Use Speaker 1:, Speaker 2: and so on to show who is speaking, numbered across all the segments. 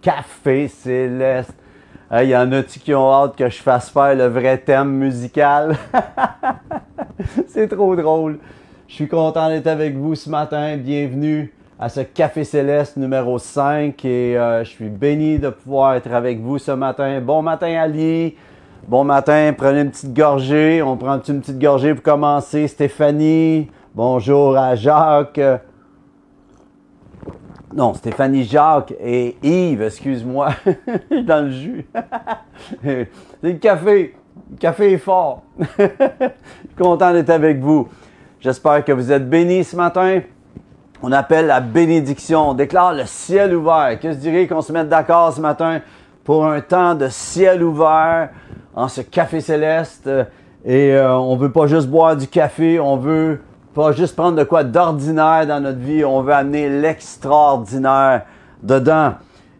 Speaker 1: Café céleste. Il y en a-tu qui ont hâte que je fasse faire le vrai thème musical? C'est trop drôle. Je suis content d'être avec vous ce matin. Bienvenue à ce Café Céleste numéro 5 et euh, je suis béni de pouvoir être avec vous ce matin. Bon matin Ali. Bon matin, prenez une petite gorgée. On prend une petite gorgée pour commencer. Stéphanie, bonjour à Jacques. Non, Stéphanie Jacques et Yves, excuse-moi, dans le jus. C'est le café. Le café est fort. Je suis content d'être avec vous. J'espère que vous êtes bénis ce matin. On appelle la bénédiction. On déclare le ciel ouvert. Que je dirais qu'on se mette d'accord ce matin? Pour un temps de ciel ouvert en ce café céleste. Et euh, on veut pas juste boire du café, on veut pas juste prendre de quoi d'ordinaire dans notre vie, on veut amener l'extraordinaire dedans.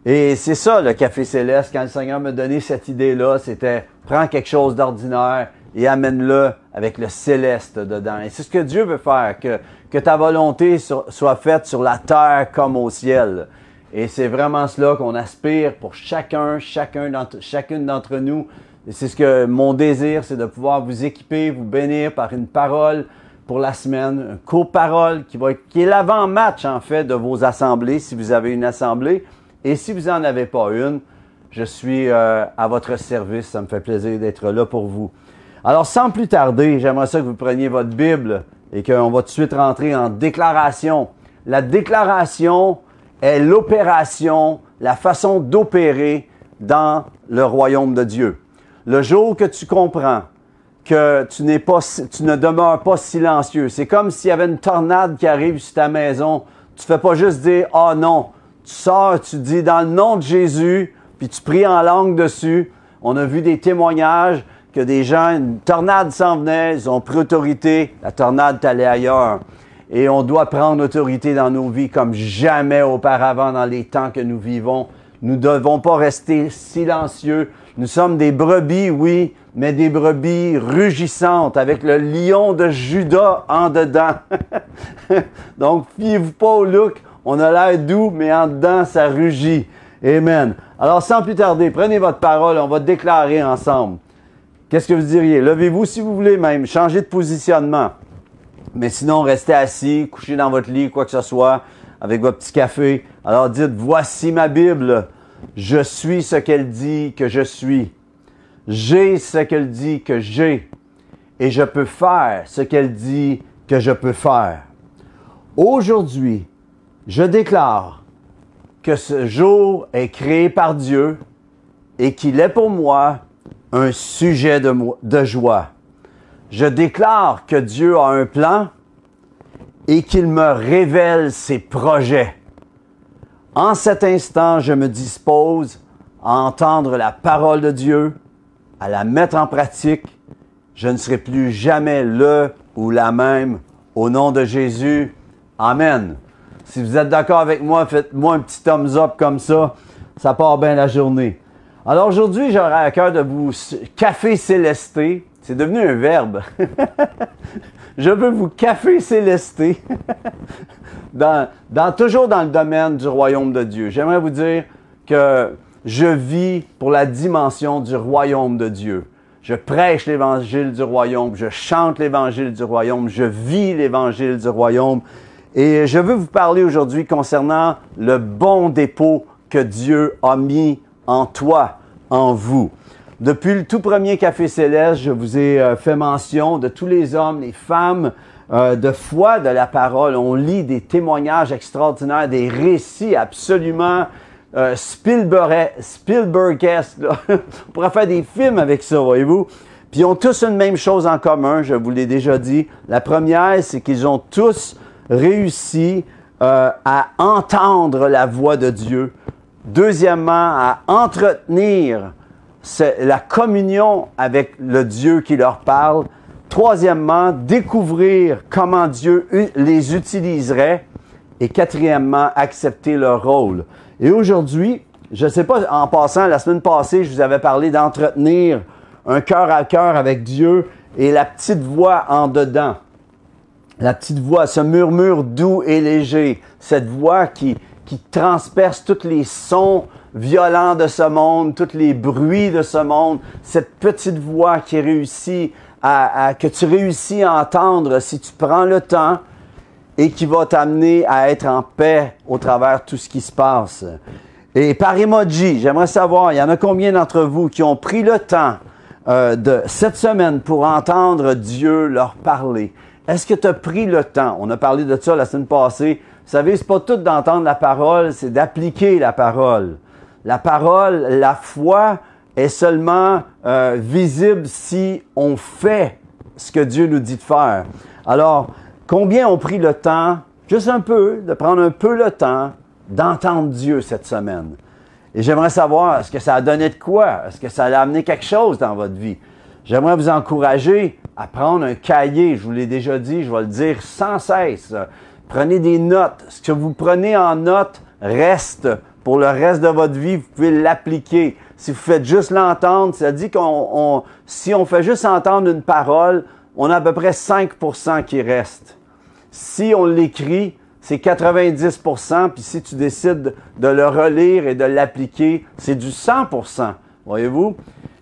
Speaker 1: Et c'est ça le café céleste. Quand le Seigneur m'a donné cette idée-là, c'était prends quelque chose d'ordinaire et amène-le avec le céleste dedans. Et c'est ce que Dieu veut faire, que, que ta volonté soit faite sur la terre comme au ciel. Et c'est vraiment cela qu'on aspire pour chacun, chacun d'entre, chacune d'entre nous. C'est ce que mon désir, c'est de pouvoir vous équiper, vous bénir par une parole pour la semaine, un court parole qui va qui est l'avant-match en fait de vos assemblées, si vous avez une assemblée. Et si vous n'en avez pas une, je suis euh, à votre service. Ça me fait plaisir d'être là pour vous. Alors, sans plus tarder, j'aimerais ça que vous preniez votre Bible et qu'on va tout de suite rentrer en déclaration. La déclaration est l'opération, la façon d'opérer dans le royaume de Dieu. Le jour que tu comprends que tu n'es pas, tu ne demeures pas silencieux, c'est comme s'il y avait une tornade qui arrive sur ta maison. Tu fais pas juste dire ah oh non. Tu sors, tu dis dans le nom de Jésus, puis tu pries en langue dessus. On a vu des témoignages que des gens, une tornade s'en venait, ils ont pris autorité, la tornade est allée ailleurs. Et on doit prendre autorité dans nos vies comme jamais auparavant dans les temps que nous vivons. Nous ne devons pas rester silencieux. Nous sommes des brebis, oui, mais des brebis rugissantes avec le lion de Judas en dedans. Donc, fiez-vous pas au look. On a l'air doux, mais en dedans, ça rugit. Amen. Alors, sans plus tarder, prenez votre parole, on va déclarer ensemble. Qu'est-ce que vous diriez? Levez-vous si vous voulez même, changez de positionnement. Mais sinon, restez assis, couchez dans votre lit, quoi que ce soit, avec votre petit café. Alors dites, voici ma Bible. Je suis ce qu'elle dit que je suis. J'ai ce qu'elle dit que j'ai. Et je peux faire ce qu'elle dit que je peux faire. Aujourd'hui, je déclare que ce jour est créé par Dieu et qu'il est pour moi un sujet de joie. Je déclare que Dieu a un plan et qu'il me révèle ses projets. En cet instant, je me dispose à entendre la parole de Dieu, à la mettre en pratique. Je ne serai plus jamais le ou la même. Au nom de Jésus, Amen. Si vous êtes d'accord avec moi, faites-moi un petit thumbs up comme ça. Ça part bien la journée. Alors aujourd'hui, j'aurais à cœur de vous café célester. C'est devenu un verbe. je veux vous café célester. dans, dans, toujours dans le domaine du royaume de Dieu. J'aimerais vous dire que je vis pour la dimension du royaume de Dieu. Je prêche l'évangile du royaume, je chante l'évangile du royaume, je vis l'évangile du royaume. Et je veux vous parler aujourd'hui concernant le bon dépôt que Dieu a mis en toi, en vous. Depuis le tout premier Café Céleste, je vous ai euh, fait mention de tous les hommes, les femmes euh, de foi de la parole. On lit des témoignages extraordinaires, des récits absolument euh, Spielberg, Spielbergesques. On pourrait faire des films avec ça, voyez-vous. Puis ils ont tous une même chose en commun, je vous l'ai déjà dit. La première, c'est qu'ils ont tous réussi à entendre la voix de Dieu Deuxièmement, à entretenir la communion avec le Dieu qui leur parle. Troisièmement, découvrir comment Dieu les utiliserait. Et quatrièmement, accepter leur rôle. Et aujourd'hui, je ne sais pas, en passant, la semaine passée, je vous avais parlé d'entretenir un cœur à cœur avec Dieu et la petite voix en dedans. La petite voix, ce murmure doux et léger, cette voix qui, qui transperce tous les sons violents de ce monde, tous les bruits de ce monde, cette petite voix qui réussit à, que tu réussis à entendre si tu prends le temps et qui va t'amener à être en paix au travers tout ce qui se passe. Et par emoji, j'aimerais savoir, il y en a combien d'entre vous qui ont pris le temps euh, de cette semaine pour entendre Dieu leur parler? Est-ce que tu as pris le temps? On a parlé de ça la semaine passée. Vous savez, c'est pas tout d'entendre la parole, c'est d'appliquer la parole. La parole, la foi est seulement euh, visible si on fait ce que Dieu nous dit de faire. Alors, combien ont pris le temps, juste un peu, de prendre un peu le temps d'entendre Dieu cette semaine? Et j'aimerais savoir, est-ce que ça a donné de quoi? Est-ce que ça a amené quelque chose dans votre vie? J'aimerais vous encourager à prendre un cahier, je vous l'ai déjà dit, je vais le dire sans cesse. Prenez des notes. Ce que vous prenez en note reste pour le reste de votre vie, vous pouvez l'appliquer. Si vous faites juste l'entendre, ça dit qu'on, si on fait juste entendre une parole, on a à peu près 5% qui reste. Si on l'écrit, c'est 90%, puis si tu décides de le relire et de l'appliquer, c'est du 100%. Voyez-vous?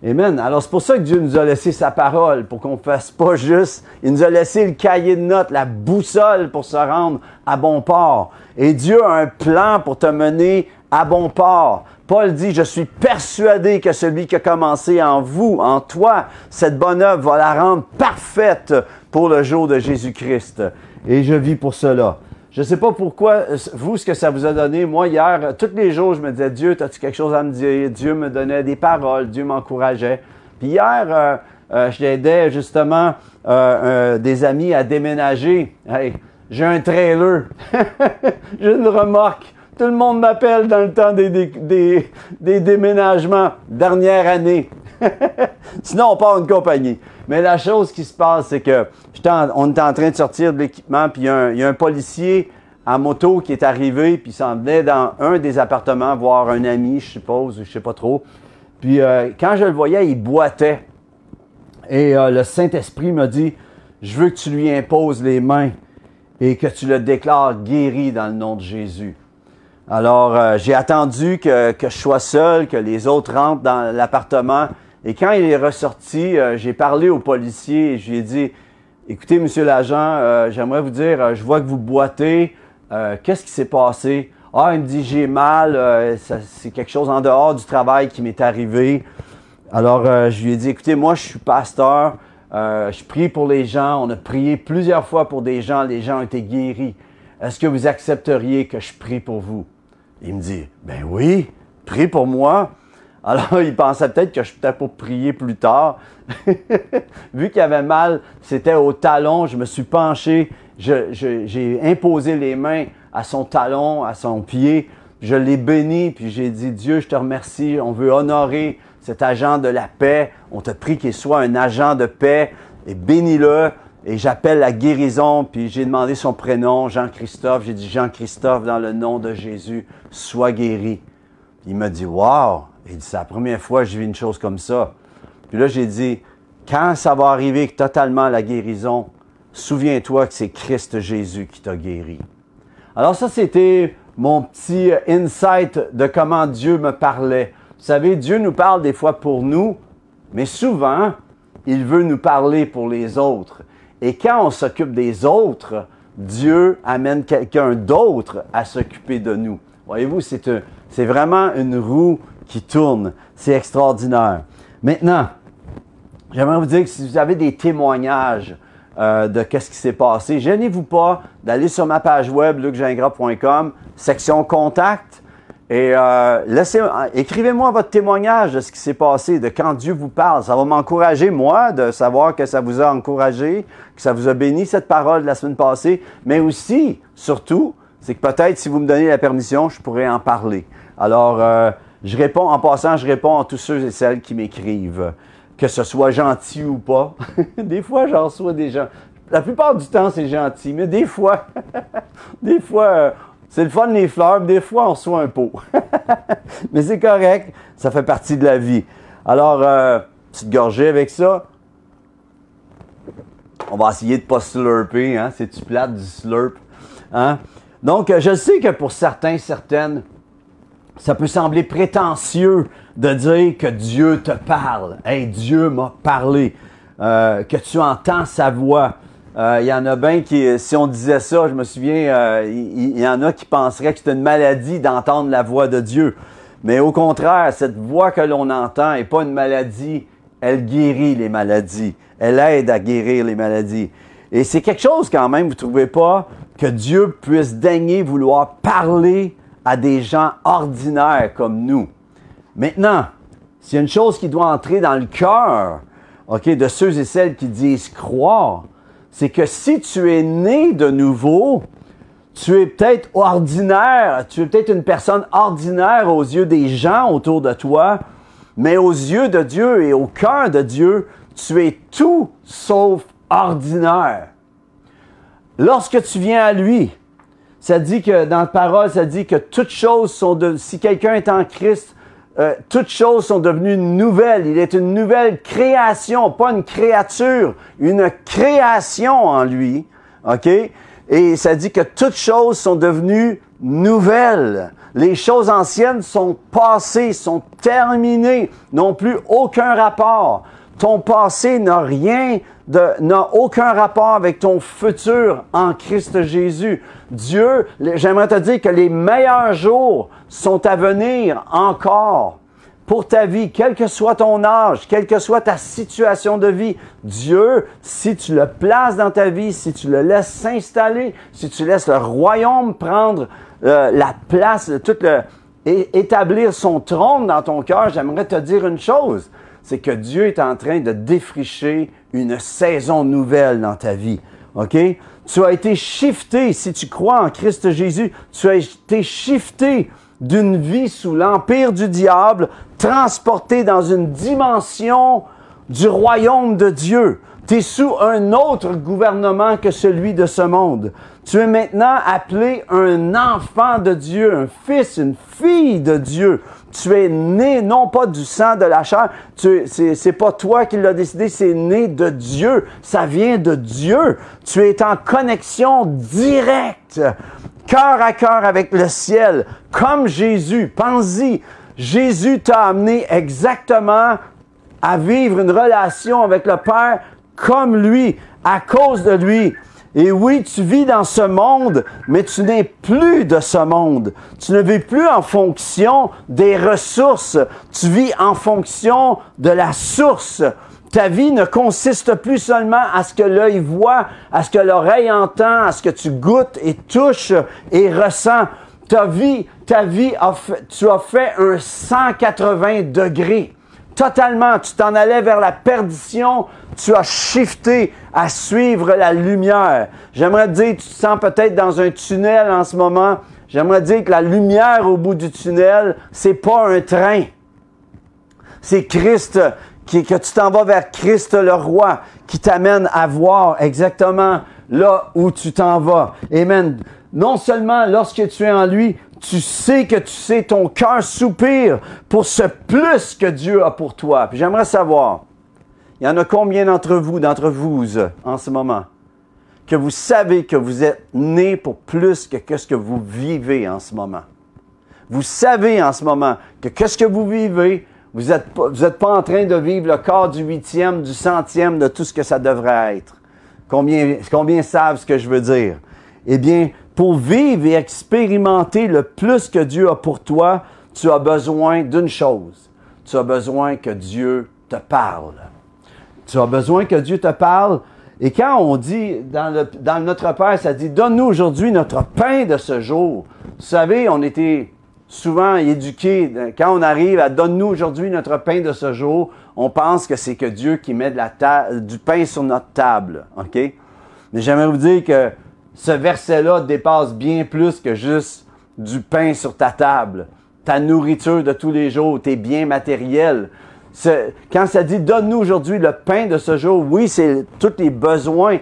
Speaker 1: Amen. Alors c'est pour ça que Dieu nous a laissé sa parole, pour qu'on ne fasse pas juste. Il nous a laissé le cahier de notes, la boussole pour se rendre à bon port. Et Dieu a un plan pour te mener à bon port. Paul dit, je suis persuadé que celui qui a commencé en vous, en toi, cette bonne œuvre va la rendre parfaite pour le jour de Jésus-Christ. Et je vis pour cela. Je ne sais pas pourquoi, euh, vous, ce que ça vous a donné. Moi, hier, euh, tous les jours, je me disais, Dieu, as-tu quelque chose à me dire? Dieu me donnait des paroles, Dieu m'encourageait. Puis hier, euh, euh j'aidais justement des amis à déménager. Hey, j'ai un trailer, j'ai une remorque. Tout le monde m'appelle dans le temps des, des, déménagements. Dernière année. Sinon, on part une compagnie. Mais la chose qui se passe, c'est que on est en train de sortir de l'équipement, puis il y, a un policier en moto qui est arrivé, puis il s'en venait dans un des appartements voir un ami, je suppose, je sais pas trop. Puis euh, quand je le voyais, il boitait. Et euh, le Saint-Esprit m'a dit, je veux que tu lui imposes les mains et que tu le déclares guéri dans le nom de Jésus. Alors, euh, j'ai attendu que, que, je sois seul, que les autres rentrent dans l'appartement. Et quand il est ressorti, j'ai parlé au policier et je lui ai dit, Écoutez, monsieur l'agent, euh, j'aimerais vous dire, euh, je vois que vous boitez. Euh, qu'est-ce qui s'est passé? Ah, il me dit, j'ai mal. c'est quelque chose en dehors du travail qui m'est arrivé. Alors, je lui ai dit, écoutez, moi, je suis pasteur. je prie pour les gens. On a prié plusieurs fois pour des gens. Les gens ont été guéris. Est-ce que vous accepteriez que je prie pour vous? Il me dit, ben oui, prie pour moi. Alors, il pensait peut-être que je peut pour prier plus tard. Vu qu'il avait mal, c'était au talon, je me suis penché, j'ai imposé les mains à son talon, à son pied, je l'ai béni, puis j'ai dit, Dieu, je te remercie, on veut honorer cet agent de la paix, on te prie qu'il soit un agent de paix, et bénis-le, et j'appelle la guérison, puis j'ai demandé son prénom, Jean-Christophe, j'ai dit, Jean-Christophe, dans le nom de Jésus, sois guéri. Il m'a dit, wow, il dit, c'est la première fois que je vis une chose comme ça. Puis là, j'ai dit, quand ça va arriver totalement la guérison, souviens-toi que c'est Christ Jésus qui t'a guéri. Alors ça, c'était mon petit insight de comment Dieu me parlait. Vous savez, Dieu nous parle des fois pour nous, mais souvent, il veut nous parler pour les autres. Et quand on s'occupe des autres, Dieu amène quelqu'un d'autre à s'occuper de nous. Voyez-vous, c'est vraiment une roue qui tourne. C'est extraordinaire. Maintenant, j'aimerais vous dire que si vous avez des témoignages euh, de qu'est-ce qui s'est passé, gênez-vous pas d'aller sur ma page web lucgingras.com, section contact, et euh, laissez, écrivez-moi votre témoignage de ce qui s'est passé, de quand Dieu vous parle. Ça va m'encourager, moi, de savoir que ça vous a encouragé, que ça vous a béni cette parole de la semaine passée, mais aussi, surtout, c'est que peut-être si vous me donnez la permission, je pourrais en parler. Alors, euh, je réponds, en passant, je réponds à tous ceux et celles qui m'écrivent, que ce soit gentil ou pas. des fois, j'en reçois des gens. La plupart du temps, c'est gentil, mais des fois, des fois, euh, c'est le fun les fleurs, des fois, on reçoit un pot. mais c'est correct, ça fait partie de la vie. Alors, euh, petite gorgée avec ça. On va essayer de pas slurper, hein? C'est-tu plate du slurp? Hein? Donc, je sais que pour certains, certaines, ça peut sembler prétentieux de dire que Dieu te parle. Hey, Dieu m'a parlé. Euh, que tu entends sa voix. Il euh, y en a bien qui, si on disait ça, je me souviens, il euh, y, en a qui penseraient que c'est une maladie d'entendre la voix de Dieu. Mais au contraire, cette voix que l'on entend n'est pas une maladie, elle guérit les maladies. Elle aide à guérir les maladies. Et c'est quelque chose quand même, vous ne trouvez pas, que Dieu puisse daigner vouloir parler à des gens ordinaires comme nous? Maintenant, s'il y a une chose qui doit entrer dans le cœur, OK, de ceux et celles qui disent croire, c'est que si tu es né de nouveau, tu es peut-être ordinaire, tu es peut-être une personne ordinaire aux yeux des gens autour de toi, mais aux yeux de Dieu et au cœur de Dieu, tu es tout sauf ordinaire. Lorsque tu viens à lui, ça dit que dans la parole, ça dit que toutes choses sont de, si quelqu'un est en Christ, euh, toutes choses sont devenues nouvelles. Il est une nouvelle création, pas une créature, une création en lui. OK? Et ça dit que toutes choses sont devenues nouvelles. Les choses anciennes sont passées, sont terminées, n'ont plus aucun rapport. Ton passé n'a rien n'a aucun rapport avec ton futur en Christ Jésus. Dieu, j'aimerais te dire que les meilleurs jours sont à venir encore pour ta vie, quel que soit ton âge, quelle que soit ta situation de vie. Dieu, si tu le places dans ta vie, si tu le laisses s'installer, si tu laisses le royaume prendre euh, la place, tout le, établir son trône dans ton cœur, j'aimerais te dire une chose c'est que Dieu est en train de défricher une saison nouvelle dans ta vie. OK? Tu as été shifté, si tu crois en Christ Jésus, tu as été shifté d'une vie sous l'empire du diable, transporté dans une dimension du royaume de Dieu. Tu es sous un autre gouvernement que celui de ce monde. Tu es maintenant appelé un enfant de Dieu, un fils, une fille de Dieu. Tu es né non pas du sang de la chair, c'est pas toi qui l'as décidé, c'est né de Dieu. Ça vient de Dieu. Tu es en connexion directe, cœur à cœur avec le ciel, comme Jésus. Pense-y. Jésus t'a amené exactement à vivre une relation avec le Père comme lui, à cause de lui. Et oui, tu vis dans ce monde, mais tu n'es plus de ce monde. Tu ne vis plus en fonction des ressources. Tu vis en fonction de la source. Ta vie ne consiste plus seulement à ce que l'œil voit, à ce que l'oreille entend, à ce que tu goûtes et touches et ressens. Ta vie, ta vie, tu as fait un 180 degrés totalement. Tu t'en allais vers la perdition. Tu as shifté à suivre la lumière. J'aimerais dire, tu te sens peut-être dans un tunnel en ce moment. J'aimerais dire que la lumière au bout du tunnel, c'est pas un train. C'est Christ, qui, que tu t'en vas vers Christ le roi, qui t'amène à voir exactement là où tu t'en vas. Amen. Non seulement lorsque tu es en lui, tu sais que tu sais, ton cœur soupire pour ce plus que Dieu a pour toi. Puis j'aimerais savoir, il y en a combien d'entre vous, d'entre vous, en ce moment, que vous savez que vous êtes né pour plus que ce que vous vivez en ce moment? Vous savez en ce moment que qu'est-ce que vous vivez, vous n'êtes pas, pas en train de vivre le corps du huitième, du centième de tout ce que ça devrait être. Combien, combien savent ce que je veux dire? Eh bien, pour vivre et expérimenter le plus que Dieu a pour toi, tu as besoin d'une chose. Tu as besoin que Dieu te parle. Tu as besoin que Dieu te parle. Et quand on dit, dans, notre Père, ça dit, donne-nous aujourd'hui notre pain de ce jour. Vous savez, on était souvent éduqués. Quand on arrive à donne-nous aujourd'hui notre pain de ce jour, on pense que c'est que Dieu qui met du pain sur notre table. OK? Mais j'aimerais vous dire que ce verset-là dépasse bien plus que juste du pain sur ta table, ta nourriture de tous les jours, tes biens matériels. Quand ça dit donne-nous aujourd'hui le pain de ce jour, oui, c'est tous les besoins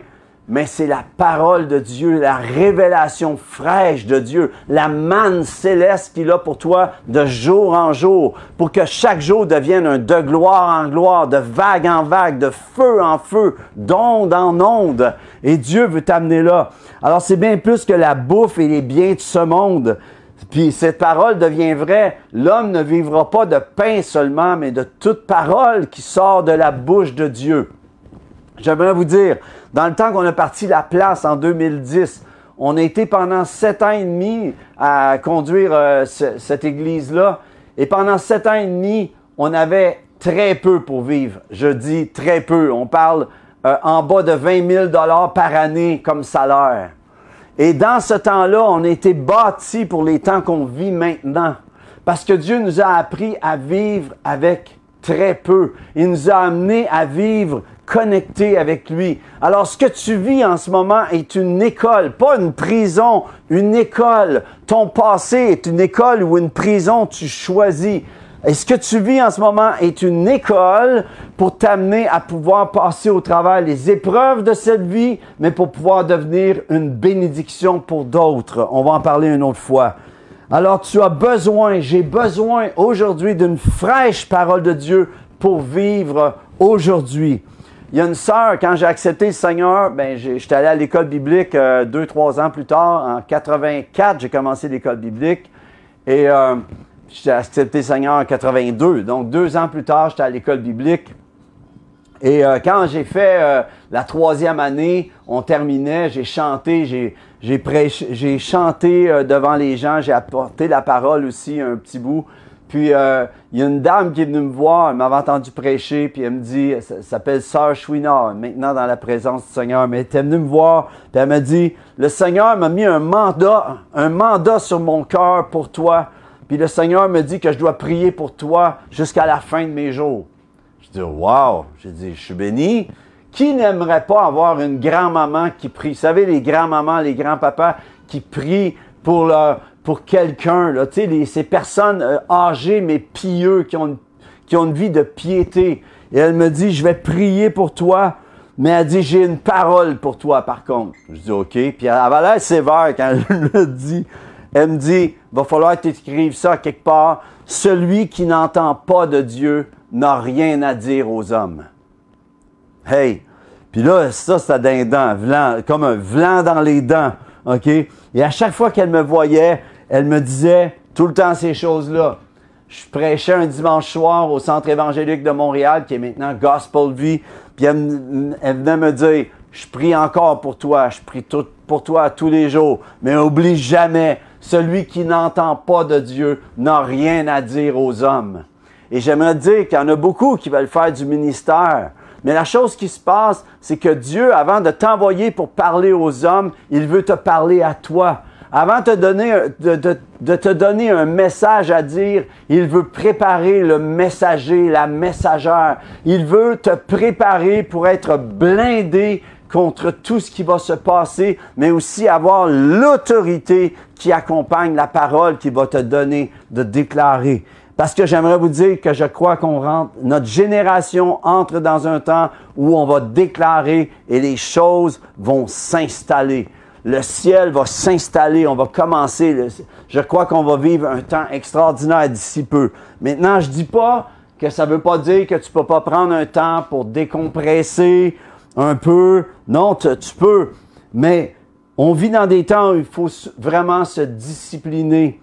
Speaker 1: mais c'est la parole de Dieu, la révélation fraîche de Dieu, la manne céleste qu'il a pour toi de jour en jour, pour que chaque jour devienne un de gloire en gloire, de vague en vague, de feu en feu, d'onde en onde. Et Dieu veut t'amener là. Alors c'est bien plus que la bouffe et les biens de ce monde. Puis cette parole devient vraie. L'homme ne vivra pas de pain seulement, mais de toute parole qui sort de la bouche de Dieu. J'aimerais vous dire, dans le temps qu'on a parti la place en 2010, on a été pendant sept ans et demi à conduire euh, cette église-là. Et pendant sept ans et demi, on avait très peu pour vivre. Je dis très peu. On parle euh, en bas de 20 000 dollars par année comme salaire. Et dans ce temps-là, on a été bâti pour les temps qu'on vit maintenant. Parce que Dieu nous a appris à vivre avec très peu. Il nous a amené à vivre connecté avec lui. Alors ce que tu vis en ce moment est une école, pas une prison, une école. Ton passé est une école ou une prison, tu choisis. Et ce que tu vis en ce moment est une école pour t'amener à pouvoir passer au travers les épreuves de cette vie, mais pour pouvoir devenir une bénédiction pour d'autres. On va en parler une autre fois. Alors tu as besoin, j'ai besoin aujourd'hui d'une fraîche parole de Dieu pour vivre aujourd'hui. Il y a une sœur, quand j'ai accepté le Seigneur, ben, j'étais allé à l'école biblique euh, deux, trois ans plus tard. En 84, j'ai commencé l'école biblique. Et euh, j'ai accepté le Seigneur en 82. Donc, deux ans plus tard, j'étais à l'école biblique. Et euh, quand j'ai fait la troisième année, on terminait, j'ai chanté, j'ai, j'ai, j'ai chanté devant les gens, j'ai apporté la parole aussi un petit bout. Puis euh, il y a une dame qui est venue me voir, elle m'avait entendu prêcher, puis elle me dit, elle s'appelle Sœur Chouinard, maintenant dans la présence du Seigneur, mais elle était venue me voir, puis elle m'a dit, le Seigneur m'a mis un mandat, un mandat sur mon cœur pour toi, puis le Seigneur me dit que je dois prier pour toi jusqu'à la fin de mes jours. Je dis, wow, j'ai dit, je suis béni. Qui n'aimerait pas avoir une grand-maman qui prie? Vous savez, les grands-mamans, les grands-papas qui prient pour leur, pour quelqu'un, là, tu sais, ces personnes euh, âgées mais pieux qui ont, une, qui ont une vie de piété. Et elle me dit, je vais prier pour toi, mais elle dit, j'ai une parole pour toi par contre. Je dis, OK. Puis elle avait l'air sévère quand elle me dit. Elle me dit, va falloir que tu écrives ça quelque part. Celui qui n'entend pas de Dieu n'a rien à dire aux hommes. Hey! Puis là, ça, c'était d'un dent, comme un vlan dans les dents. OK? Et à chaque fois qu'elle me voyait, elle me disait tout le temps ces choses-là. Je prêchais un dimanche soir au Centre évangélique de Montréal, qui est maintenant Gospel Vie, puis elle, venait me dire, je prie encore pour toi, je prie pour toi tous les jours, mais oublie jamais, celui qui n'entend pas de Dieu n'a rien à dire aux hommes. Et j'aimerais dire qu'il y en a beaucoup qui veulent faire du ministère. Mais la chose qui se passe, c'est que Dieu, avant de t'envoyer pour parler aux hommes, il veut te parler à toi. Avant de te, donner, un message à dire, il veut préparer le messager, la messagère. Il veut te préparer pour être blindé contre tout ce qui va se passer, mais aussi avoir l'autorité qui accompagne la parole qu'il va te donner de déclarer. Parce que j'aimerais vous dire que je crois qu'on rentre, notre génération entre dans un temps où on va déclarer et les choses vont s'installer le ciel va s'installer, on va commencer. je crois qu'on va vivre un temps extraordinaire d'ici peu. Maintenant, je dis pas que ça veut pas dire que tu peux pas prendre un temps pour décompresser un peu. Non, tu, peux. Mais on vit dans des temps où il faut vraiment se discipliner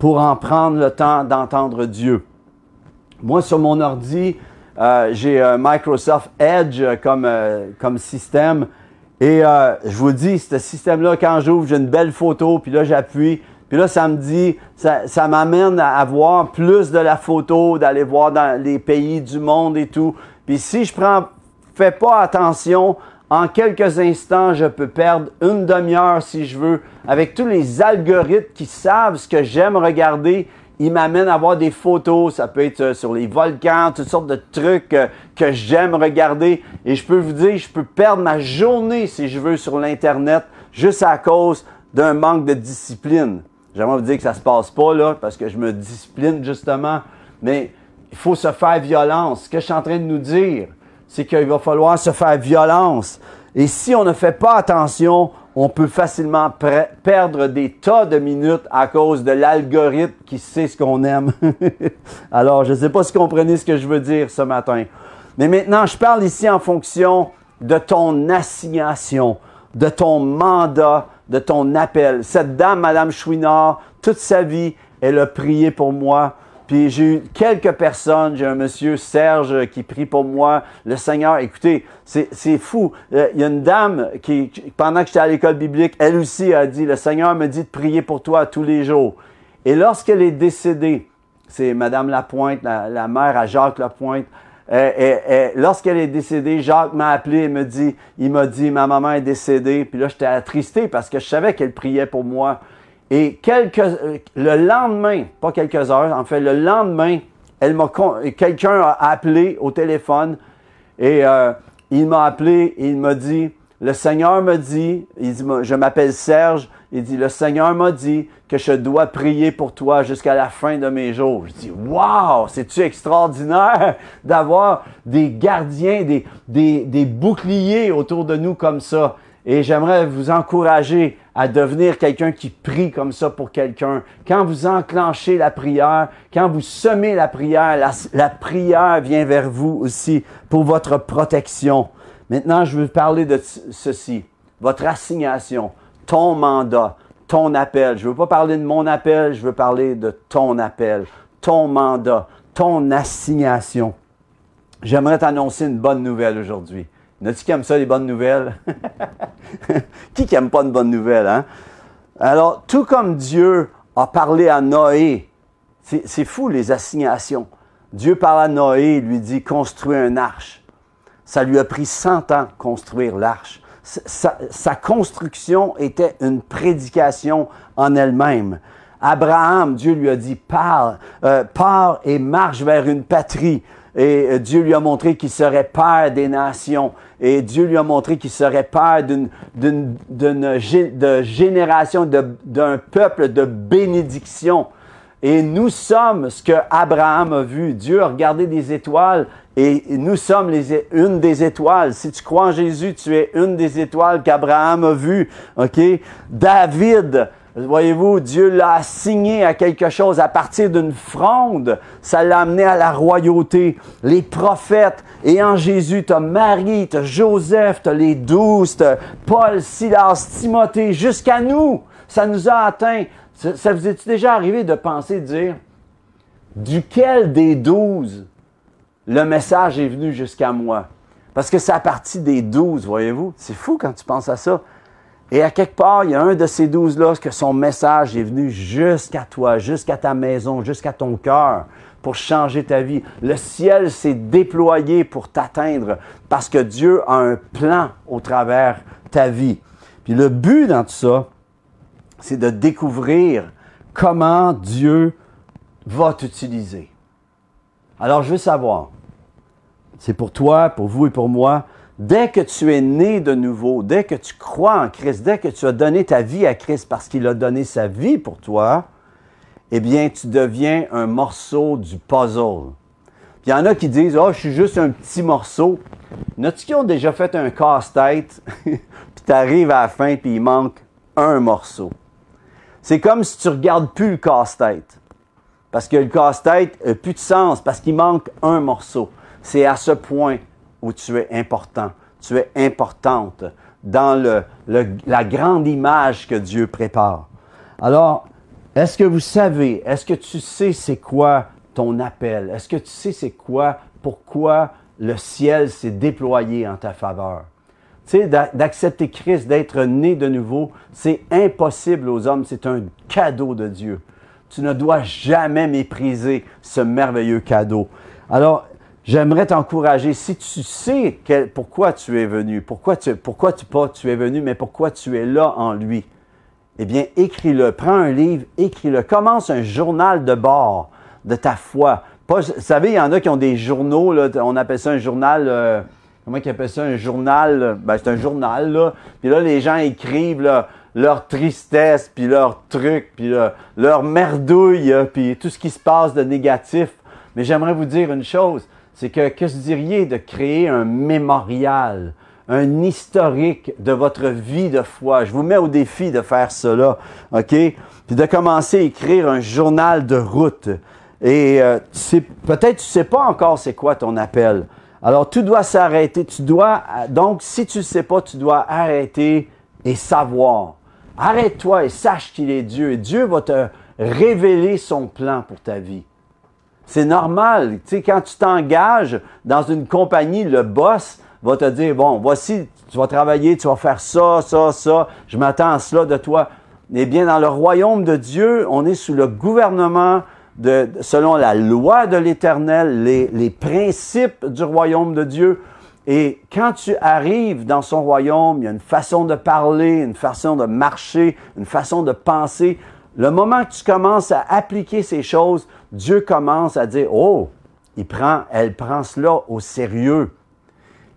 Speaker 1: pour en prendre le temps d'entendre Dieu. Moi, sur mon ordi, euh, j'ai un Microsoft Edge comme, euh, comme système. Et euh, je vous dis, ce système-là, quand j'ouvre, j'ai une belle photo, puis là, j'appuie. Puis là, ça me dit, ça, ça m'amène à voir plus de la photo, d'aller voir dans les pays du monde et tout. Puis si je prends, fais pas attention, en quelques instants, je peux perdre une demi-heure si je veux, avec tous les algorithmes qui savent ce que j'aime regarder il m'amène à voir des photos, ça peut être euh, sur les volcans, toutes sortes de trucs euh, que j'aime regarder. Et je peux vous dire, je peux perdre ma journée, si je veux, sur l'Internet, juste à cause d'un manque de discipline. J'aimerais vous dire que ça se passe pas, là, parce que je me discipline, justement. Mais il faut se faire violence. Ce que je suis en train de nous dire, c'est qu'il va falloir se faire violence. Et si on ne fait pas attention, on peut facilement perdre des tas de minutes à cause de l'algorithme qui sait ce qu'on aime. Alors, je ne sais pas si vous comprenez ce que je veux dire ce matin. Mais maintenant, je parle ici en fonction de ton assignation, de ton mandat, de ton appel. Cette dame, Madame Chouinard, toute sa vie, elle a prié pour moi. Puis j'ai eu quelques personnes, j'ai un monsieur Serge qui prie pour moi. Le Seigneur, écoutez, c'est fou. Euh, il y a une dame qui, pendant que j'étais à l'école biblique, elle aussi a dit, le Seigneur me dit de prier pour toi tous les jours. Et lorsqu'elle est décédée, c'est Madame Lapointe, la, mère à Jacques Lapointe, et, lorsqu'elle est décédée, Jacques m'a appelé et me dit, il m'a dit, ma maman est décédée. Puis là, j'étais attristé parce que je savais qu'elle priait pour moi. Et quelques, le lendemain, pas quelques heures, en fait, le lendemain, elle m'a, quelqu'un a appelé au téléphone et euh, il m'a appelé et il m'a dit, le Seigneur m'a dit, il dit, je m'appelle Serge, il dit, le Seigneur m'a dit que je dois prier pour toi jusqu'à la fin de mes jours. Je dis, wow, c'est-tu extraordinaire d'avoir des gardiens, des, des, des boucliers autour de nous comme ça? Et j'aimerais vous encourager à devenir quelqu'un qui prie comme ça pour quelqu'un. Quand vous enclenchez la prière, quand vous semez la prière, la, prière vient vers vous aussi pour votre protection. Maintenant, je veux parler de ceci. Votre assignation, ton mandat, ton appel. Je ne veux pas parler de mon appel, je veux parler de ton appel, ton mandat, ton assignation. J'aimerais t'annoncer une bonne nouvelle aujourd'hui. Y qui aime ça, les bonnes nouvelles? qui n'aime pas une bonne nouvelle, hein? Alors, tout comme Dieu a parlé à Noé, c'est fou les assignations. Dieu parle à Noé, lui dit construis un arche. Ça lui a pris 100 ans construire l'arche. Sa, construction était une prédication en elle-même. Abraham, Dieu lui a dit, pars, euh, pars et marche vers une patrie. Et euh, Dieu lui a montré qu'il serait père des nations. Et Dieu lui a montré qu'il serait père d'une génération, d'un peuple de bénédiction. Et nous sommes ce que Abraham a vu. Dieu a regardé des étoiles et nous sommes une des étoiles. Si tu crois en Jésus, tu es une des étoiles qu'Abraham a vues. OK? David, Voyez-vous, Dieu l'a assigné à quelque chose à partir d'une fronde. Ça l'a amené à la royauté. Les prophètes, et en Jésus, tu as Marie, tu as Joseph, tu as les douze, tu Paul, Silas, Timothée, jusqu'à nous. Ça nous a atteint. Ça, vous est déjà arrivé de penser, de dire, duquel des douze le message est venu jusqu'à moi? Parce que c'est à partir des douze, voyez-vous. C'est fou quand tu penses à ça. Et à quelque part, il y a un de ces douze-là que son message est venu jusqu'à toi, jusqu'à ta maison, jusqu'à ton cœur pour changer ta vie. Le ciel s'est déployé pour t'atteindre parce que Dieu a un plan au travers ta vie. Puis le but dans tout ça, c'est de découvrir comment Dieu va t'utiliser. Alors je veux savoir, c'est pour toi, pour vous et pour moi, Dès que tu es né de nouveau, dès que tu crois en Christ, dès que tu as donné ta vie à Christ parce qu'il a donné sa vie pour toi, eh bien, tu deviens un morceau du puzzle. il y en a qui disent, oh, je suis juste un petit morceau. en qui ont déjà fait un casse-tête, puis tu arrives à la fin, puis il manque un morceau? C'est comme si tu regardes plus le casse-tête. Parce que le casse-tête n'a plus de sens, parce qu'il manque un morceau. C'est à ce point où tu es important, tu es importante dans la grande image que Dieu prépare. Alors, est-ce que vous savez, est-ce que tu sais c'est quoi ton appel? Est-ce que tu sais c'est quoi, pourquoi le ciel s'est déployé en ta faveur? Tu sais, d'accepter Christ, d'être né de nouveau, c'est impossible aux hommes, c'est un cadeau de Dieu. Tu ne dois jamais mépriser ce merveilleux cadeau. Alors, j'aimerais t'encourager, si tu sais pourquoi tu es venu, pourquoi tu, pourquoi tu, pas tu es venu, mais pourquoi tu es là en lui, eh bien, écris-le. Prends un livre, écris-le. Commence un journal de bord de ta foi. Pas, vous savez, il y en a qui ont des journaux, là, on appelle ça un journal, euh, comment ils appellent ça, un journal, ben, c'est un journal, là. Puis là, les gens écrivent, leur tristesse, puis leur truc, puis leur merdouille, puis tout ce qui se passe de négatif. Mais j'aimerais vous dire une chose, c'est que que se diriez de créer un mémorial, un historique de votre vie de foi? Je vous mets au défi de faire cela, OK? Puis de commencer à écrire un journal de route. Et euh, peut-être tu sais pas encore c'est quoi ton appel. Alors tout doit s'arrêter. Tu dois donc si tu ne sais pas, tu dois arrêter et savoir. Arrête-toi et sache qu'il est Dieu. Et Dieu va te révéler son plan pour ta vie. C'est normal. Tu sais, quand tu t'engages dans une compagnie, le boss va te dire, bon, voici, tu vas travailler, tu vas faire ça, ça, ça, je m'attends à cela de toi. Eh bien, dans le royaume de Dieu, on est sous le gouvernement selon la loi de l'Éternel, les, les principes du royaume de Dieu. Et quand tu arrives dans son royaume, il y a une façon de parler, une façon de marcher, une façon de penser. Le moment que tu commences à appliquer ces choses, Dieu commence à dire, oh, il prend, elle prend cela au sérieux.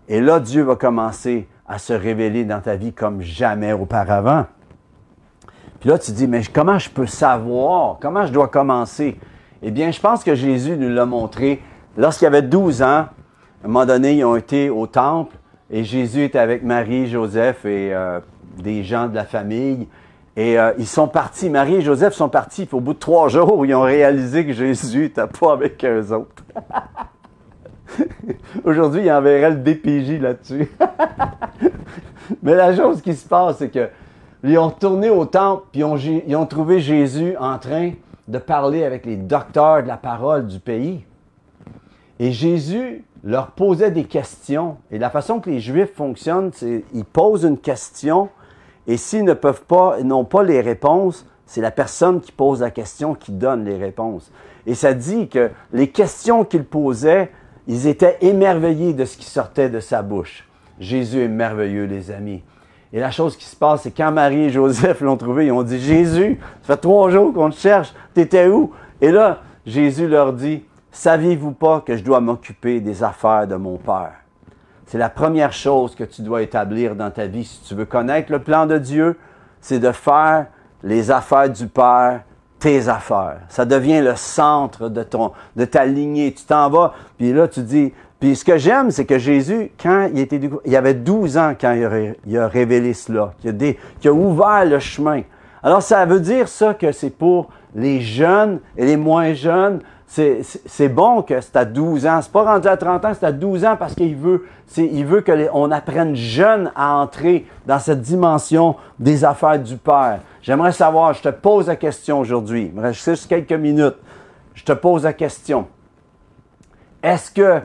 Speaker 1: Et là, Dieu va commencer à se révéler dans ta vie comme jamais auparavant. Puis là, tu dis, mais comment je peux savoir? Comment je dois commencer? Eh bien, je pense que Jésus nous l'a montré. Lorsqu'il avait 12 ans, à un moment donné, ils ont été au temple et Jésus était avec Marie, Joseph et euh, des gens de la famille. Et euh, ils sont partis, Marie et Joseph sont partis, au bout de trois jours, ils ont réalisé que Jésus n'était pas avec eux autres. Aujourd'hui, il enverrait le DPJ là-dessus. Mais la chose qui se passe, c'est que ils ont tourné au temple, puis ils ont, trouvé Jésus en train de parler avec les docteurs de la parole du pays. Et Jésus leur posait des questions. Et la façon que les Juifs fonctionnent, c'est qu'ils posent une question, et s'ils ne peuvent pas, n'ont pas les réponses, c'est la personne qui pose la question qui donne les réponses. Et ça dit que les questions qu'il posait, ils étaient émerveillés de ce qui sortait de sa bouche. Jésus est merveilleux, les amis. Et la chose qui se passe, c'est quand Marie et Joseph l'ont trouvé, ils ont dit, Jésus, ça fait trois jours qu'on te cherche, t'étais où? Et là, Jésus leur dit, saviez-vous pas que je dois m'occuper des affaires de mon Père? C'est la première chose que tu dois établir dans ta vie si tu veux connaître le plan de Dieu, c'est de faire les affaires du Père tes affaires. Ça devient le centre de, ta lignée. Tu t'en vas, puis là, tu dis... Puis ce que j'aime, c'est que Jésus, quand il était... Il avait 12 ans quand il a, révélé cela, qu'il a, a ouvert le chemin. Alors, ça veut dire ça que c'est pour les jeunes et les moins jeunes, c'est bon que c'est à 12 ans. C'est pas rendu à 30 ans, c'est à 12 ans parce qu'il veut, il veut qu'on apprenne jeune à entrer dans cette dimension des affaires du Père. J'aimerais savoir, je te pose la question aujourd'hui. Il me reste juste quelques minutes. Je te pose la question. Est-ce que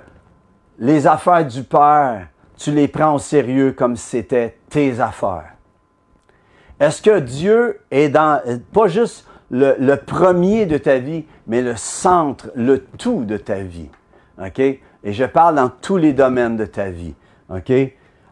Speaker 1: les affaires du Père, tu les prends au sérieux comme si c'était tes affaires? Est-ce que Dieu est dans, pas juste le, premier de ta vie, mais le centre, le tout de ta vie. OK? Et je parle dans tous les domaines de ta vie. OK?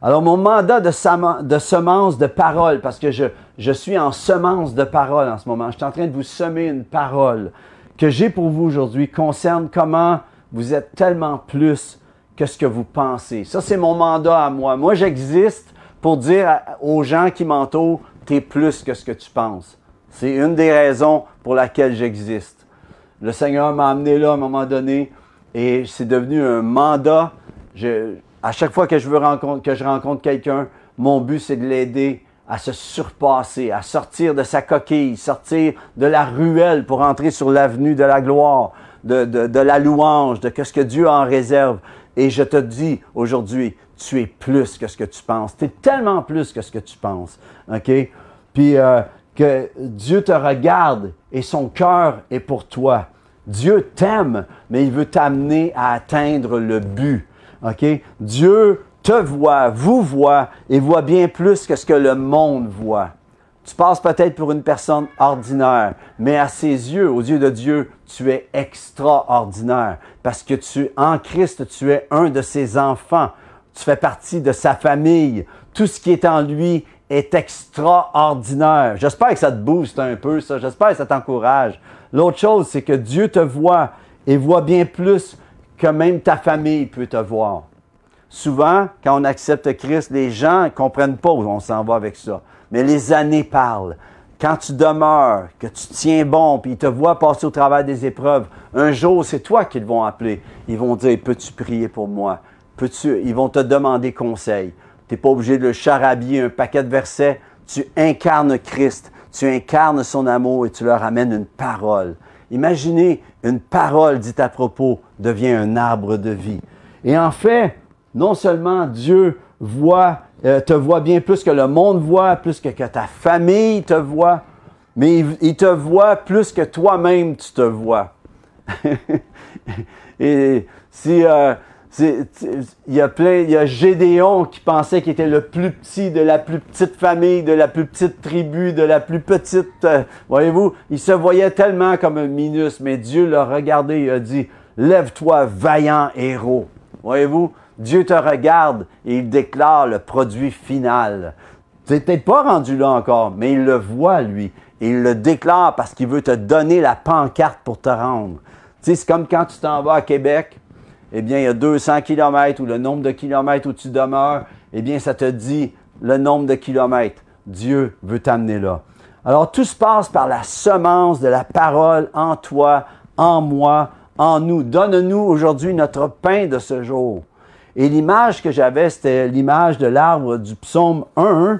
Speaker 1: Alors, mon mandat de, semence de parole, parce que je, je suis en semence de parole en ce moment, je suis en train de vous semer une parole que j'ai pour vous aujourd'hui, concerne comment vous êtes tellement plus que ce que vous pensez. Ça, c'est mon mandat à moi. Moi, j'existe pour dire aux gens qui m'entourent, tu es plus que ce que tu penses. C'est une des raisons pour laquelle j'existe. Le Seigneur m'a amené là à un moment donné et c'est devenu un mandat. à chaque fois que je, rencontre, quelqu'un, mon but c'est de l'aider à se surpasser, à sortir de sa coquille, sortir de la ruelle pour entrer sur l'avenue de la gloire, de, la louange, de ce que Dieu en réserve. Et je te dis aujourd'hui, tu es plus que ce que tu penses. Tu es tellement plus que ce que tu penses. OK? Puis, euh, que Dieu te regarde et son cœur est pour toi. Dieu t'aime, mais il veut t'amener à atteindre le but. Dieu te voit, vous voit et voit bien plus que ce que le monde voit. Tu passes peut-être pour une personne ordinaire, mais à ses yeux, aux yeux de Dieu, tu es extraordinaire parce que tu, en Christ, tu es un de ses enfants. Tu fais partie de sa famille. Tout ce qui est en lui est extraordinaire. J'espère que ça te booste un peu, ça. J'espère que ça t'encourage. L'autre chose, c'est que Dieu te voit et voit bien plus que même ta famille peut te voir. Souvent, quand on accepte Christ, les gens ne comprennent pas où on s'en va avec ça. Mais les années parlent. Quand tu demeures, que tu tiens bon, puis ils te voient passer au travers des épreuves, un jour, c'est toi qu'ils vont appeler. Ils vont dire, peux-tu prier pour moi? Peux-tu, ils vont te demander conseil. Tu n'es pas obligé de le charabiller un paquet de versets. Tu incarnes Christ, tu incarnes son amour et tu leur amènes une parole. Imaginez, une parole dite à propos devient un arbre de vie. Et en fait, non seulement Dieu voit, euh, te voit bien plus que le monde voit, plus que, ta famille te voit, mais il, te voit plus que toi-même tu te vois. et si euh, il y a plein, il y a Gédéon qui pensait qu'il était le plus petit de la plus petite famille, de la plus petite tribu, de la plus petite. Euh, voyez-vous, il se voyait tellement comme un minus, mais Dieu l'a regardé et a dit Lève-toi, vaillant héros. Voyez-vous, Dieu te regarde et il déclare le produit final. Tu n'es peut-être pas rendu là encore, mais il le voit, lui. Et il le déclare parce qu'il veut te donner la pancarte pour te rendre. C'est comme quand tu t'en vas à Québec eh bien, il y a 200 kilomètres ou le nombre de kilomètres où tu demeures, eh bien, ça te dit le nombre de kilomètres. Dieu veut t'amener là. Alors, tout se passe par la semence de la parole en toi, en moi, en nous. Donne-nous aujourd'hui notre pain de ce jour. Et l'image que j'avais, c'était l'image de l'arbre du psaume 1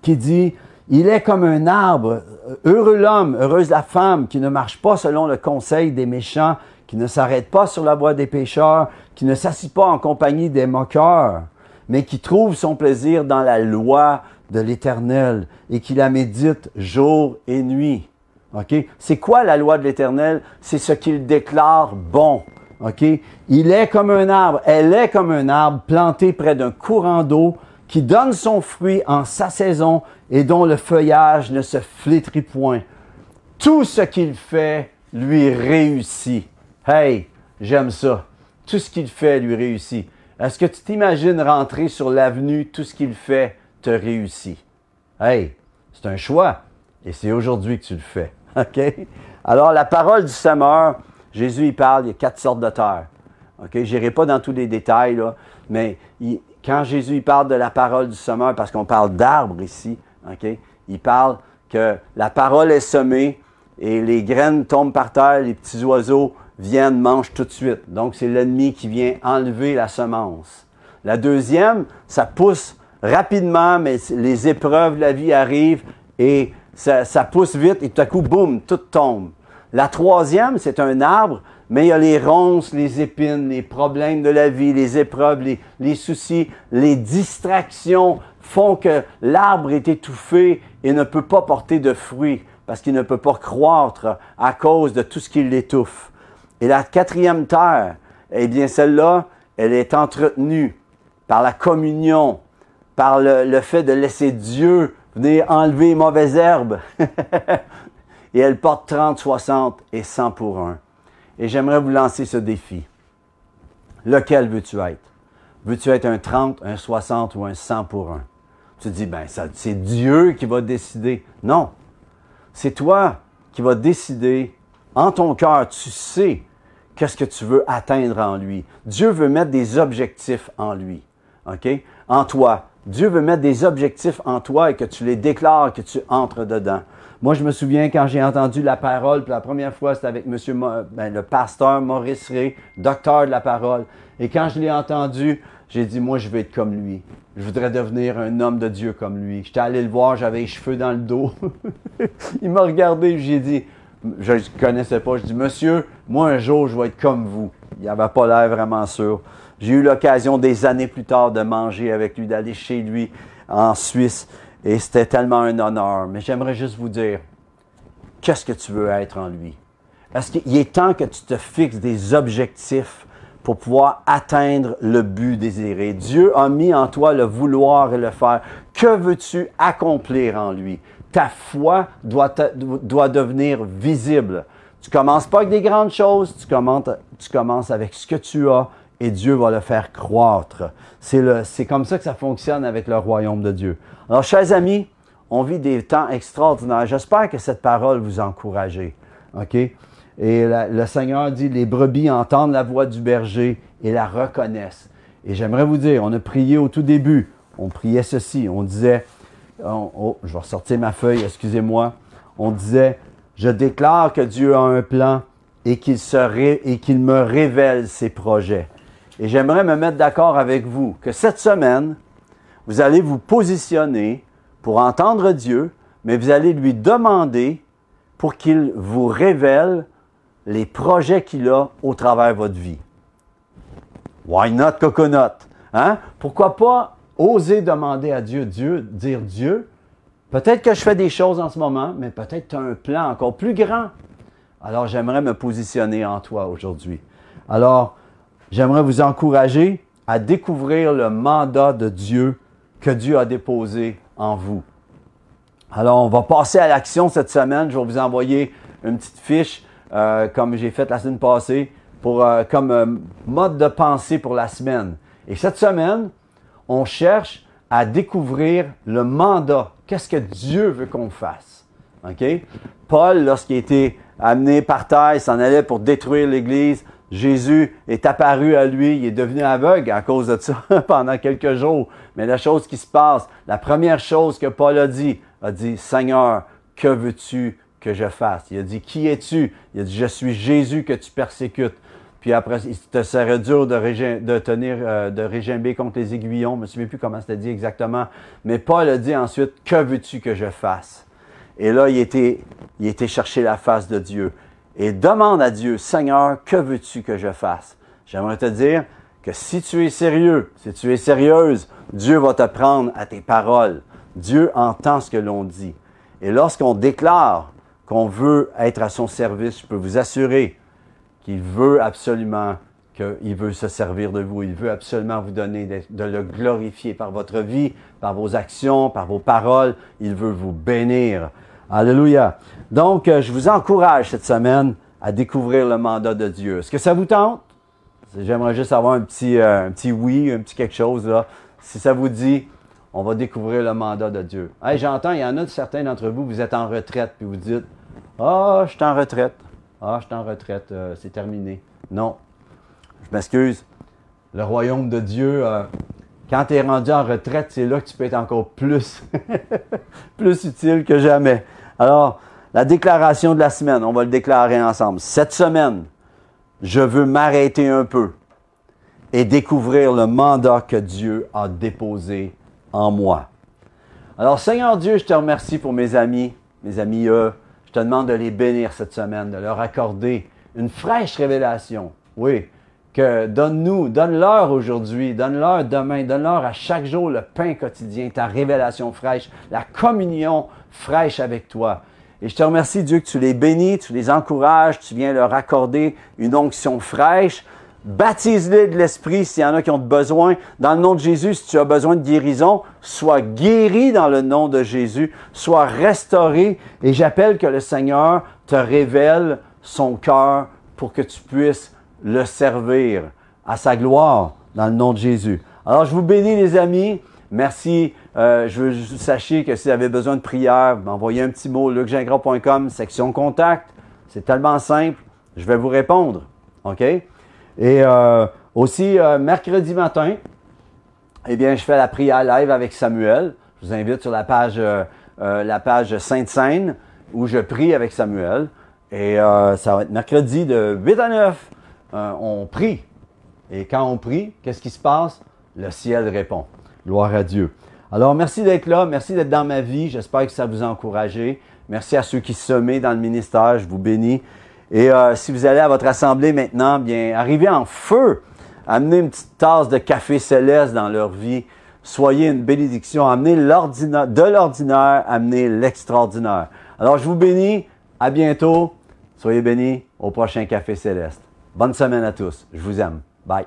Speaker 1: qui dit, il est comme un arbre, heureux l'homme, heureuse la femme qui ne marche pas selon le conseil des méchants, qui ne s'arrête pas sur la voie des pécheurs, qui ne s'assit pas en compagnie des moqueurs, mais qui trouve son plaisir dans la loi de l'Éternel et qui la médite jour et nuit. OK? C'est quoi la loi de l'Éternel? C'est ce qu'il déclare bon. OK? Il est comme un arbre, elle est comme un arbre planté près d'un courant d'eau qui donne son fruit en sa saison et dont le feuillage ne se flétrit point. Tout ce qu'il fait lui réussit. Hey, j'aime ça. Tout ce qu'il fait lui réussit. Est-ce que tu t'imagines rentrer sur l'avenue, tout ce qu'il fait te réussit? Hey, c'est un choix. Et c'est aujourd'hui que tu le fais. OK? Alors, la parole du semeur, Jésus, il parle, il y a quatre sortes de terre. OK? Je n'irai pas dans tous les détails, mais quand Jésus parle de la parole du semeur, parce qu'on parle d'arbre ici? Il parle que la parole est semée et les graines tombent par terre, les petits oiseaux viennent, mangent tout de suite. Donc, c'est l'ennemi qui vient enlever la semence. La deuxième, ça pousse rapidement, mais les épreuves de la vie arrivent et ça, pousse vite et tout à coup, boum, tout tombe. La troisième, c'est un arbre, mais il y a les ronces, les épines, les problèmes de la vie, les épreuves, les, les soucis, les distractions font que l'arbre est étouffé et ne peut pas porter de fruits parce qu'il ne peut pas croître à cause de tout ce qui l'étouffe. Et la quatrième terre, eh bien celle-là, elle est entretenue par la communion, par le, fait de laisser Dieu venir enlever les mauvaises herbes. et elle porte 30, 60 et 100 pour un. Et j'aimerais vous lancer ce défi. Lequel veux-tu être? Veux-tu être un 30, un 60 ou un 100 pour un? Tu te dis, ben, c'est Dieu qui va décider. Non. C'est toi qui vas décider en ton cœur. Tu sais qu'est-ce que tu veux atteindre en lui? Dieu veut mettre des objectifs en lui. OK? En toi. Dieu veut mettre des objectifs en toi et que tu les déclares, que tu entres dedans. Moi, je me souviens quand j'ai entendu la parole, pour la première fois, c'était avec monsieur, ben, le pasteur Maurice Ray, docteur de la parole. Et quand je l'ai entendu, j'ai dit, moi, je veux être comme lui. Je voudrais devenir un homme de Dieu comme lui. J'étais allé le voir, j'avais les cheveux dans le dos. Il m'a regardé, j'ai dit, je ne connaissais pas. Je dis, monsieur, moi un jour, je vais être comme vous. Il n'avait pas l'air vraiment sûr. J'ai eu l'occasion des années plus tard de manger avec lui, d'aller chez lui en Suisse. Et c'était tellement un honneur. Mais j'aimerais juste vous dire, qu'est-ce que tu veux être en lui? Est-ce qu'il est temps que tu te fixes des objectifs pour pouvoir atteindre le but désiré? Dieu a mis en toi le vouloir et le faire. Que veux-tu accomplir en lui? Ta foi doit, devenir visible. Tu commences pas avec des grandes choses, tu commences, tu commences avec ce que tu as et Dieu va le faire croître. C'est comme ça que ça fonctionne avec le royaume de Dieu. Alors, chers amis, on vit des temps extraordinaires. J'espère que cette parole vous encourage. OK? Et le Seigneur dit, les brebis entendent la voix du berger et la reconnaissent. Et j'aimerais vous dire, on a prié au tout début. On priait ceci. On disait, oh, je vais ressortir ma feuille, excusez-moi. On disait, je déclare que Dieu a un plan et qu'il et qu'il me révèle ses projets. Et j'aimerais me mettre d'accord avec vous que cette semaine, vous allez vous positionner pour entendre Dieu, mais vous allez lui demander pour qu'il vous révèle les projets qu'il a au travers de votre vie. Why not coconut? Hein? Pourquoi pas oser demander à Dieu, Dieu, dire Dieu, peut-être que je fais des choses en ce moment, mais peut-être tu as un plan encore plus grand. Alors j'aimerais me positionner en toi aujourd'hui. Alors, j'aimerais vous encourager à découvrir le mandat de Dieu que Dieu a déposé en vous. Alors, on va passer à l'action cette semaine. Je vais vous envoyer une petite fiche, euh, comme j'ai fait la semaine passée, pour, euh, comme euh, mode de pensée pour la semaine. Et cette semaine, on cherche à découvrir le mandat. Qu'est-ce que Dieu veut qu'on fasse? Paul, lorsqu'il a été amené par terre, s'en allait pour détruire l'Église. Jésus est apparu à lui, il est devenu aveugle à cause de ça pendant quelques jours. Mais la chose qui se passe, la première chose que Paul a dit, a dit, Seigneur, que veux-tu que je fasse? Il a dit, qui es-tu? Il a dit, je suis Jésus que tu persécutes. Puis après, il te serait dur de, de tenir, euh, de régimber contre les aiguillons. Je me souviens plus comment c'était dit exactement. Mais Paul a dit ensuite, que veux-tu que je fasse? Et là, il était, il était chercher la face de Dieu. Et demande à Dieu, Seigneur, que veux-tu que je fasse? J'aimerais te dire que si tu es sérieux, si tu es sérieuse, Dieu va te prendre à tes paroles. Dieu entend ce que l'on dit. Et lorsqu'on déclare qu'on veut être à son service, je peux vous assurer qu'il veut absolument qu'il veut se servir de vous. Il veut absolument vous donner de, de, le glorifier par votre vie, par vos actions, par vos paroles. Il veut vous bénir. Alléluia. Donc, euh, je vous encourage cette semaine à découvrir le mandat de Dieu. Est-ce que ça vous tente? J'aimerais juste avoir un petit, euh, oui, un petit quelque chose. Si ça vous dit, on va découvrir le mandat de Dieu. Hey, J'entends, il y en a certains d'entre vous, vous êtes en retraite, puis vous dites Ah, oh, je suis en retraite. Ah, je suis en retraite, euh, c'est terminé. Non. Je m'excuse. Le royaume de Dieu, euh, quand tu es rendu en retraite, c'est là que tu peux être encore plus, plus utile que jamais. Alors, la déclaration de la semaine, on va le déclarer ensemble. Cette semaine, je veux m'arrêter un peu et découvrir le mandat que Dieu a déposé en moi. Alors Seigneur Dieu, je te remercie pour mes amis, mes amis eux. Je te demande de les bénir cette semaine, de leur accorder une fraîche révélation. Oui, que donne-nous, donne-leur aujourd'hui, donne-leur demain, donne-leur à chaque jour le pain quotidien, ta révélation fraîche, la communion fraîche avec toi. Et je te remercie, Dieu, que tu les bénis, tu les encourages, tu viens leur accorder une onction fraîche, Baptise-les de l'Esprit s'il y en a qui ont besoin. Dans le nom de Jésus, si tu as besoin de guérison, sois guéri dans le nom de Jésus, sois restauré. Et j'appelle que le Seigneur te révèle son cœur pour que tu puisses le servir à sa gloire dans le nom de Jésus. Alors, je vous bénis, les amis. Merci. Euh, je veux sachiez que si vous avez besoin de prière, m'envoyez un petit mot, lucgingras.com, section contact. C'est tellement simple. Je vais vous répondre. OK? Et euh, aussi, euh, mercredi matin, eh bien, je fais la prière live avec Samuel. Je vous invite sur la page, euh, la page Sainte-Seine où je prie avec Samuel. Et ça va être mercredi de 8 à 9. on prie. Et quand on prie, qu'est-ce qui se passe? Le ciel répond. Gloire à Dieu. Alors, merci d'être là. Merci d'être dans ma vie. J'espère que ça vous a encouragé. Merci à ceux qui semaient dans le ministère. Je vous bénis. Et euh, si vous allez à votre assemblée maintenant, bien, arrivez en feu. Amenez une petite tasse de café céleste dans leur vie. Soyez une bénédiction. Amenez de l'ordinaire, amenez l'extraordinaire. Alors, je vous bénis. À bientôt. Soyez bénis au prochain café céleste. Bonne semaine à tous. Je vous aime. Bye.